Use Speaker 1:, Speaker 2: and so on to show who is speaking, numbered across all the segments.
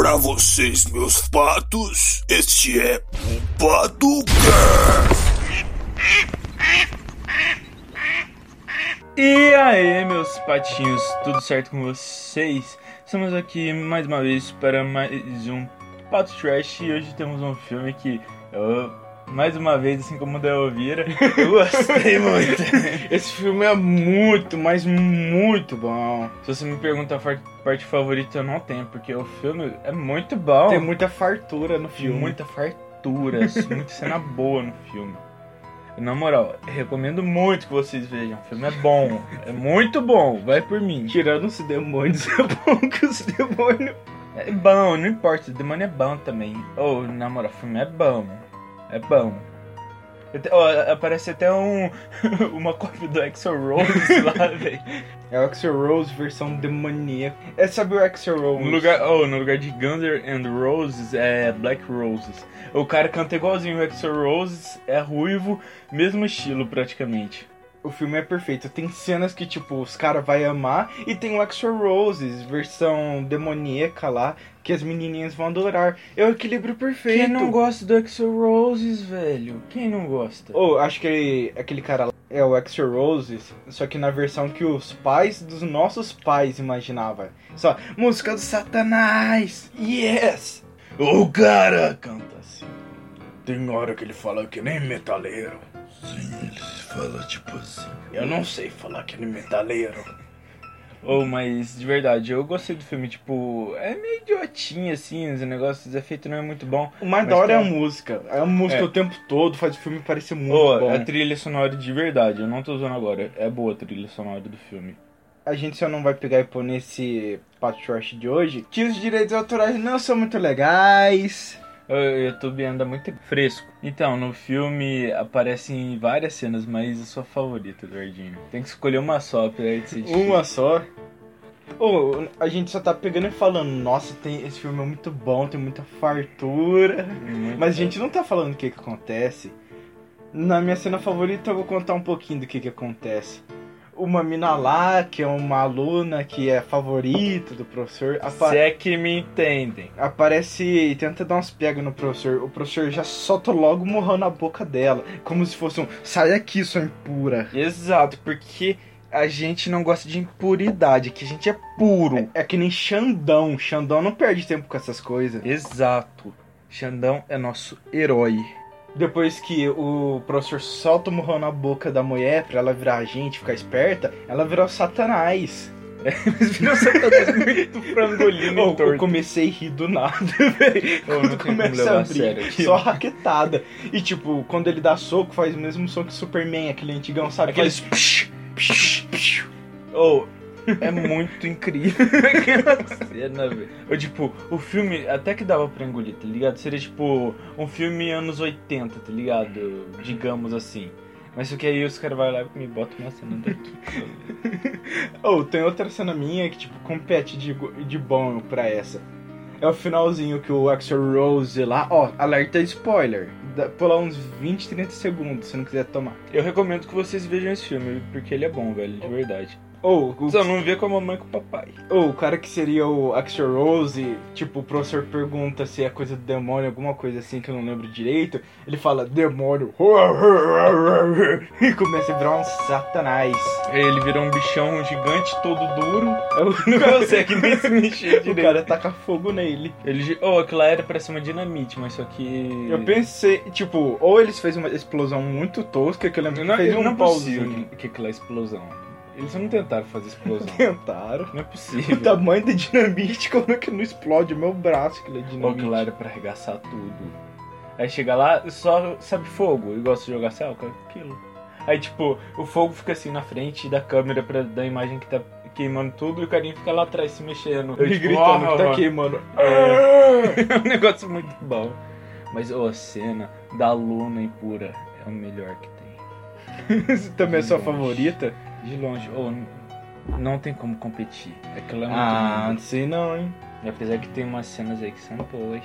Speaker 1: pra vocês, meus patos. Este é o Paducast.
Speaker 2: E aí, meus patinhos, tudo certo com vocês? Estamos aqui mais uma vez para mais um Pato Trash e hoje temos um filme que eu, mais uma vez, assim como o da Elvira, eu gostei muito.
Speaker 3: Esse filme é muito, mas muito bom.
Speaker 2: Se você me pergunta a parte favorita, eu não tenho, porque o filme é muito bom.
Speaker 3: Tem muita fartura no
Speaker 2: Tem
Speaker 3: filme.
Speaker 2: muita fartura, assim, muita cena boa no filme. Na moral, recomendo muito que vocês vejam. O filme é bom, é muito bom, vai por mim.
Speaker 3: Tirando os demônios, é bom que os demônios.
Speaker 2: É bom, não importa, o demônio é bom também. Ou, na moral, o filme é bom. É bom. Ó, aparece até um. uma cópia do Axel Rose lá, velho.
Speaker 3: É o Axel Rose versão demoníaca. É, sabe o Axel Rose?
Speaker 2: No lugar, oh, no lugar de Guns N' Roses é Black Roses. O cara canta igualzinho o Axel Roses, é ruivo, mesmo estilo praticamente.
Speaker 3: O filme é perfeito. Tem cenas que, tipo, os caras vão amar. E tem o Axel Roses, versão demoníaca lá, que as menininhas vão adorar. É o equilíbrio perfeito.
Speaker 2: Quem não gosta do Axel Roses, velho? Quem não gosta?
Speaker 3: Ou, acho que aquele cara lá é o Axel Roses, só que na versão que os pais dos nossos pais imaginavam. Só, música do Satanás! Yes!
Speaker 1: O cara canta assim. Tem hora que ele fala que nem metaleiro. Sim, ele fala tipo assim. Eu não sei falar que nem metaleiro.
Speaker 2: Ou, mas de verdade, eu gostei do filme, tipo, é meio idiotinho assim, os negócios, os efeitos não é muito bom.
Speaker 3: O mais
Speaker 2: Mas
Speaker 3: da hora é a
Speaker 2: tem-
Speaker 3: música. É a música
Speaker 2: É.
Speaker 3: o tempo todo, faz o filme parecer muito
Speaker 2: Ô,
Speaker 3: bom.
Speaker 2: a trilha sonora de verdade, eu não tô usando agora, é boa a trilha sonora do filme.
Speaker 3: A gente só não vai pegar e pôr nesse Patriot de hoje que os direitos autorais não são muito legais.
Speaker 2: O YouTube anda muito fresco. Então, no filme aparecem várias cenas, mas a sua favorita, Eduardinho? Tem que escolher uma só pra aí ser difícil.
Speaker 3: Uma só. Ô, a gente só tá pegando e falando, nossa, tem, esse filme é muito bom, tem muita fartura.
Speaker 2: Muito
Speaker 3: Mas a gente não tá falando o que que acontece. Na minha cena favorita eu vou contar um pouquinho do que que acontece. Uma mina lá, que é uma aluna que é favorita do professor, apa-
Speaker 2: Se é que me entendem.
Speaker 3: aparece e tenta dar uns pega no professor. O professor já solta logo morrão na boca dela, como se fosse um sai daqui, sua impura.
Speaker 2: Exato, porque a gente não gosta de impuridade, que a gente é puro.
Speaker 3: É que nem Xandão. Xandão não perde tempo com essas coisas.
Speaker 2: Exato. Xandão é nosso herói.
Speaker 3: Depois que o professor solta o morrão na boca da mulher pra ela virar agente, ficar esperta, ela virou satanás.
Speaker 2: Mas virou Satanás muito frangolino
Speaker 3: Eu,
Speaker 2: torto.
Speaker 3: eu comecei a rir do nada, velho.
Speaker 2: Como
Speaker 3: começa a
Speaker 2: a sério
Speaker 3: abrir, só raquetada. E tipo, quando ele dá soco, faz o mesmo som que Superman, aquele antigão, sabe?
Speaker 2: Aqueles
Speaker 3: Faz-
Speaker 2: Oh, é muito incrível aquela cena, velho. Ou tipo, o filme até que dava pra engolir, tá ligado? Seria tipo um filme anos 80, tá ligado? Digamos assim. Mas só que aí os caras vão lá e me botam uma cena daqui.
Speaker 3: Oh, tem outra cena minha que, tipo, compete de, de bom pra essa. É o finalzinho que o Axel Rose lá, ó, alerta spoiler. Dá- Pular uns 20, 30 segundos se não quiser tomar.
Speaker 2: Eu recomendo que vocês vejam esse filme, porque ele é bom, velho, de verdade.
Speaker 3: Ou o,
Speaker 2: Só não vê com a mamãe e com o papai.
Speaker 3: ou o cara que seria o Axel Rose, tipo, o professor pergunta se é coisa do demônio, alguma coisa assim que eu não lembro direito. Ele fala, demônio. E começa a virar um satanás.
Speaker 2: Ele vira um bichão gigante, todo duro.
Speaker 3: Aí
Speaker 2: Não consegue nem se mexer
Speaker 3: o
Speaker 2: direito.
Speaker 3: cara taca fogo nele.
Speaker 2: Ele, oh, aquilo era pra ser uma dinamite, mas só que.
Speaker 3: Eu pensei, tipo, ou eles fez uma explosão muito tosca, que eu lembro que
Speaker 2: Não,
Speaker 3: fez um
Speaker 2: não é
Speaker 3: pauzinho.
Speaker 2: que, que aquilo é explosão. Eles não tentaram fazer explosão.
Speaker 3: Tentaram.
Speaker 2: não é
Speaker 3: O
Speaker 2: possível.
Speaker 3: tamanho da dinamite, como é que não explode o meu braço que ele é dinamite?
Speaker 2: lá era pra arregaçar tudo. Aí chega lá, só sabe fogo. E gosta de jogar céu com aquilo. Aí tipo, o fogo fica assim na frente da câmera pra dar a imagem que tá queimando tudo e o carinha fica lá atrás se mexendo.
Speaker 3: Ele
Speaker 2: tipo,
Speaker 3: gritando
Speaker 2: "Ah,
Speaker 3: que tá
Speaker 2: ah,
Speaker 3: queimando.
Speaker 2: É. É um negócio muito bom. Mas ô, a cena da Luna impura é o melhor que tem.
Speaker 3: Essa também é sua favorita?
Speaker 2: De longe, ô, n- não tem como competir. Aquilo é muito
Speaker 3: Ah,
Speaker 2: lindo.
Speaker 3: não sei não, hein?
Speaker 2: E apesar que tem umas cenas aí que são boas.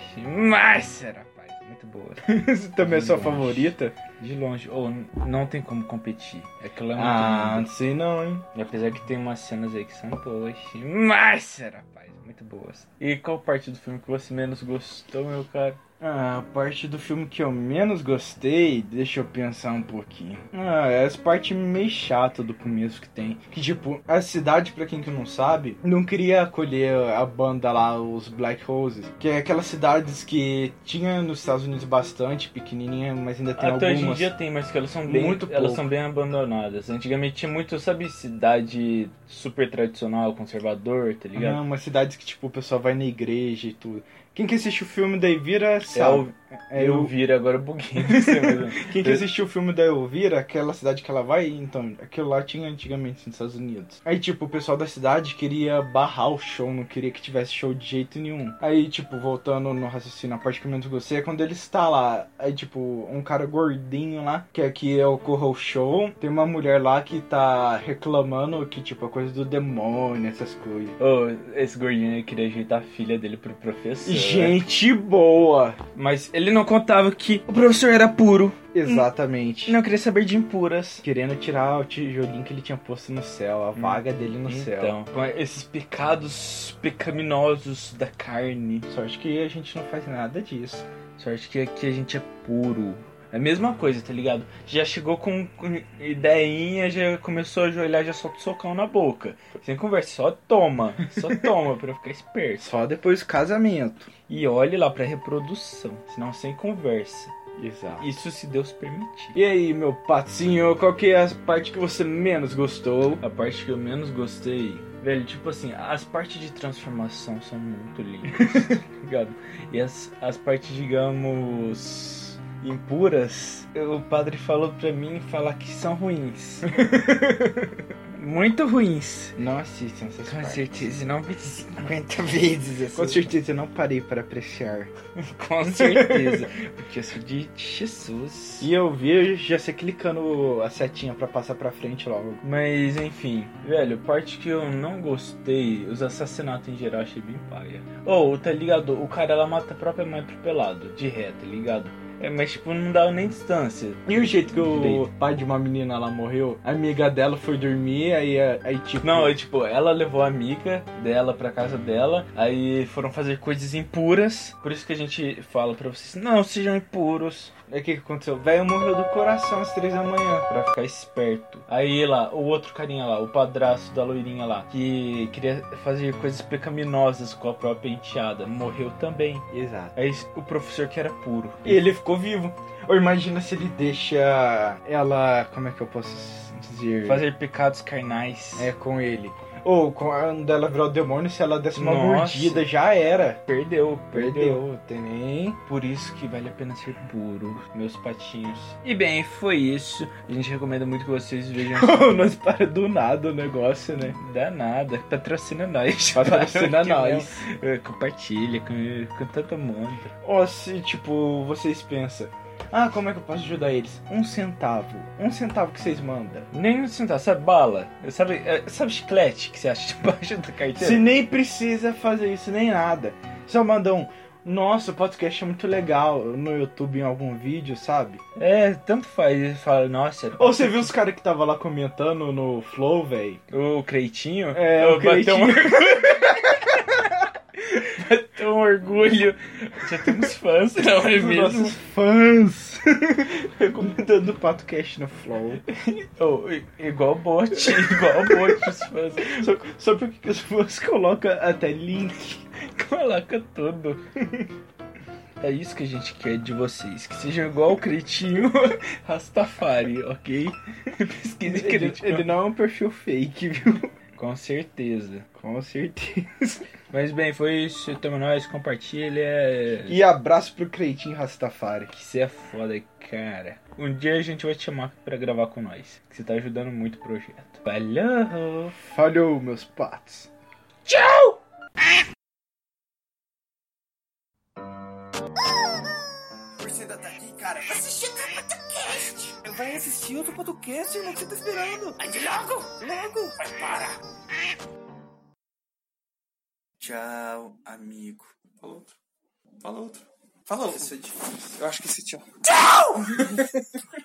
Speaker 2: Mas, rapaz, muito boas.
Speaker 3: também é sua favorita?
Speaker 2: De longe. Ou oh, não tem como competir. Aquilo é muito
Speaker 3: Ah, não sei não, hein?
Speaker 2: E apesar que tem umas cenas aí que são boas. Mas, rapaz, muito boas. E qual parte do filme que você menos gostou, meu cara?
Speaker 3: Ah, a parte do filme que eu menos gostei, deixa eu pensar um pouquinho. Ah, é essa parte meio chata do começo que tem. Que tipo, a cidade, pra quem que não sabe, não queria acolher a banda lá, os Black Roses. Que é aquelas cidades que tinha nos Estados Unidos bastante, pequenininha, mas ainda tem
Speaker 2: Até
Speaker 3: algumas.
Speaker 2: hoje em dia tem, mas que elas são bem,
Speaker 3: Muito
Speaker 2: elas
Speaker 3: pouco.
Speaker 2: são bem abandonadas. Antigamente tinha muito, sabe, cidade super tradicional, conservador, tá ligado?
Speaker 3: Ah, umas cidades que tipo, o pessoal vai na igreja e tudo. Quem que assistiu o filme da Elvira
Speaker 2: É
Speaker 3: sabe. É,
Speaker 2: eu- viro agora buguei.
Speaker 3: Quem que assistiu o filme da Elvira, aquela cidade que ela vai, então, aquilo lá tinha antigamente nos Estados Unidos. Aí, tipo, o pessoal da cidade queria barrar o show, não queria que tivesse show de jeito nenhum. Aí, tipo, voltando no raciocínio, a parte que eu menos gostei é quando ele está lá. Aí, tipo, um cara gordinho lá, que aqui ocorra o show. Tem uma mulher lá que tá reclamando que, tipo, é coisa do demônio, essas coisas.
Speaker 2: Ô, esse gordinho queria ajeitar a filha dele pro professor.
Speaker 3: Gente boa!
Speaker 2: Mas ele não contava que o professor era puro.
Speaker 3: Exatamente.
Speaker 2: Não queria saber de impuras.
Speaker 3: Querendo tirar o tijolinho que ele tinha posto no céu, a vaga dele no céu.
Speaker 2: Então, com esses pecados pecaminosos da carne.
Speaker 3: Sorte que a gente não faz nada disso.
Speaker 2: Sorte que aqui a gente é puro. É a mesma coisa, tá ligado? Já chegou com, com ideinha, já começou a ajoelhar, já solta o socão na boca. Sem conversa, só toma. Só toma pra ficar esperto.
Speaker 3: Só depois do casamento.
Speaker 2: E olhe lá pra reprodução, senão sem conversa.
Speaker 3: Exato.
Speaker 2: Isso se Deus permitir.
Speaker 3: E aí, meu patinho, qual que é a parte que você menos gostou?
Speaker 2: A parte que eu menos gostei, velho, tipo assim, as partes de transformação são muito lindas, tá ligado? E as, as partes, digamos, impuras, o padre falou pra mim falar que são ruins. muito ruins.
Speaker 3: Não assistam essas
Speaker 2: Com
Speaker 3: partes.
Speaker 2: certeza, não vi 50 vezes essas
Speaker 3: Com certeza eu não parei para apreciar.
Speaker 2: Com certeza. Porque eu sou de Jesus.
Speaker 3: E eu vi já sei clicando a setinha pra passar pra frente logo.
Speaker 2: Mas enfim, velho, parte que eu não gostei, os assassinatos em geral achei bem paia. Ou, tá ligado? O cara ela mata a própria mãe atropelado, de ré, tá ligado? É, mas tipo, não dá nem distância.
Speaker 3: E o jeito que o
Speaker 2: Direito.
Speaker 3: pai de uma menina lá morreu, a amiga dela foi dormir, aí, aí tipo.
Speaker 2: Não, é tipo, ela levou a amiga dela pra casa dela, aí foram fazer coisas impuras. Por isso que a gente fala pra vocês, não sejam impuros.
Speaker 3: Aí o que, que aconteceu? O velho morreu do coração às três da manhã.
Speaker 2: Pra ficar esperto. Aí lá, o outro carinha lá, o padrasto da loirinha lá, que queria fazer coisas pecaminosas com a própria enteada, morreu também.
Speaker 3: Exato.
Speaker 2: Aí o professor que era puro.
Speaker 3: E ele ficou vivo. Ou imagina se ele deixa ela. Como é que eu posso dizer?
Speaker 2: Fazer pecados carnais.
Speaker 3: É com ele. Ou quando ela virar o demônio, se ela desse uma
Speaker 2: Nossa.
Speaker 3: mordida, já era.
Speaker 2: Perdeu, perdeu.
Speaker 3: Tem nem.
Speaker 2: Por isso que vale a pena ser puro, meus patinhos. E bem, foi isso. A gente recomenda muito que vocês vejam.
Speaker 3: Nós para do nada o negócio, né?
Speaker 2: Dá nada, patrocina nós.
Speaker 3: Patrocina nós.
Speaker 2: É, Compartilha com, com todo mundo.
Speaker 3: Ou se, tipo, vocês pensam. Ah, como é que eu posso ajudar eles? Um centavo. Um centavo que vocês mandam.
Speaker 2: Nem um centavo, sabe bala? Sabe, é, sabe chiclete que você acha debaixo da carteira?
Speaker 3: Se nem precisa fazer isso, nem nada. Só manda um. Nossa, o podcast é muito legal no YouTube em algum vídeo, sabe?
Speaker 2: É, tanto faz. Ele fala, nossa.
Speaker 3: Ou você viu os caras que tava lá comentando no Flow, velho?
Speaker 2: O Creitinho?
Speaker 3: É, o Creitinho.
Speaker 2: Bateu um orgulho. Já temos fãs, não é
Speaker 3: Os
Speaker 2: mesmo?
Speaker 3: nossos fãs recomendando o podcast no Flow.
Speaker 2: I- igual bot, igual bot os fãs.
Speaker 3: Só, só porque as fãs colocam até link.
Speaker 2: Coloca tudo. É isso que a gente quer de vocês. Que sejam igual o Cretinho Rastafari, ok? Pesquise
Speaker 3: Ele,
Speaker 2: Cretinho.
Speaker 3: ele não é um perfil fake, viu?
Speaker 2: Com certeza.
Speaker 3: Com certeza.
Speaker 2: Mas bem, foi isso. Tamo nós, compartilha.
Speaker 3: E abraço pro Creitinho Rastafari.
Speaker 2: Que você é foda, cara. Um dia a gente vai te chamar pra gravar com nós. Que você tá ajudando muito o projeto. Falou!
Speaker 3: Falhou, meus patos.
Speaker 4: Você ainda tá aqui, cara? Assistir outro podcast. Vai assistir outro podcast, irmão. O que você tá esperando? Aí logo, logo. Vai, para. Tchau, amigo. Fala outro. Fala outro.
Speaker 5: Fala
Speaker 3: Isso é difícil. Eu acho que esse tchau.
Speaker 5: Tchau!